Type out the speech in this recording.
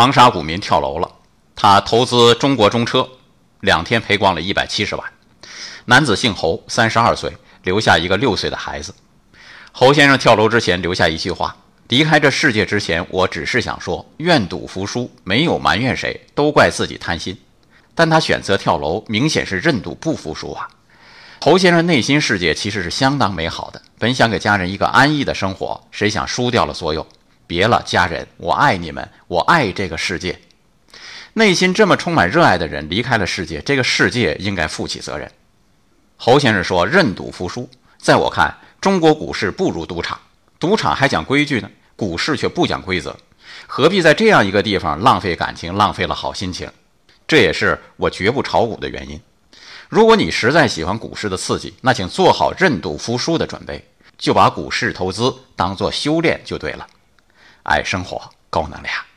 长沙股民跳楼了，他投资中国中车，两天赔光了一百七十万。男子姓侯，三十二岁，留下一个六岁的孩子。侯先生跳楼之前留下一句话：离开这世界之前，我只是想说，愿赌服输，没有埋怨谁，都怪自己贪心。但他选择跳楼，明显是认赌不服输啊。侯先生内心世界其实是相当美好的，本想给家人一个安逸的生活，谁想输掉了所有。别了，家人，我爱你们，我爱这个世界。内心这么充满热爱的人离开了世界，这个世界应该负起责任。侯先生说：“认赌服输，在我看，中国股市不如赌场。赌场还讲规矩呢，股市却不讲规则，何必在这样一个地方浪费感情，浪费了好心情？这也是我绝不炒股的原因。”如果你实在喜欢股市的刺激，那请做好认赌服输的准备，就把股市投资当做修炼就对了。爱生活，高能量。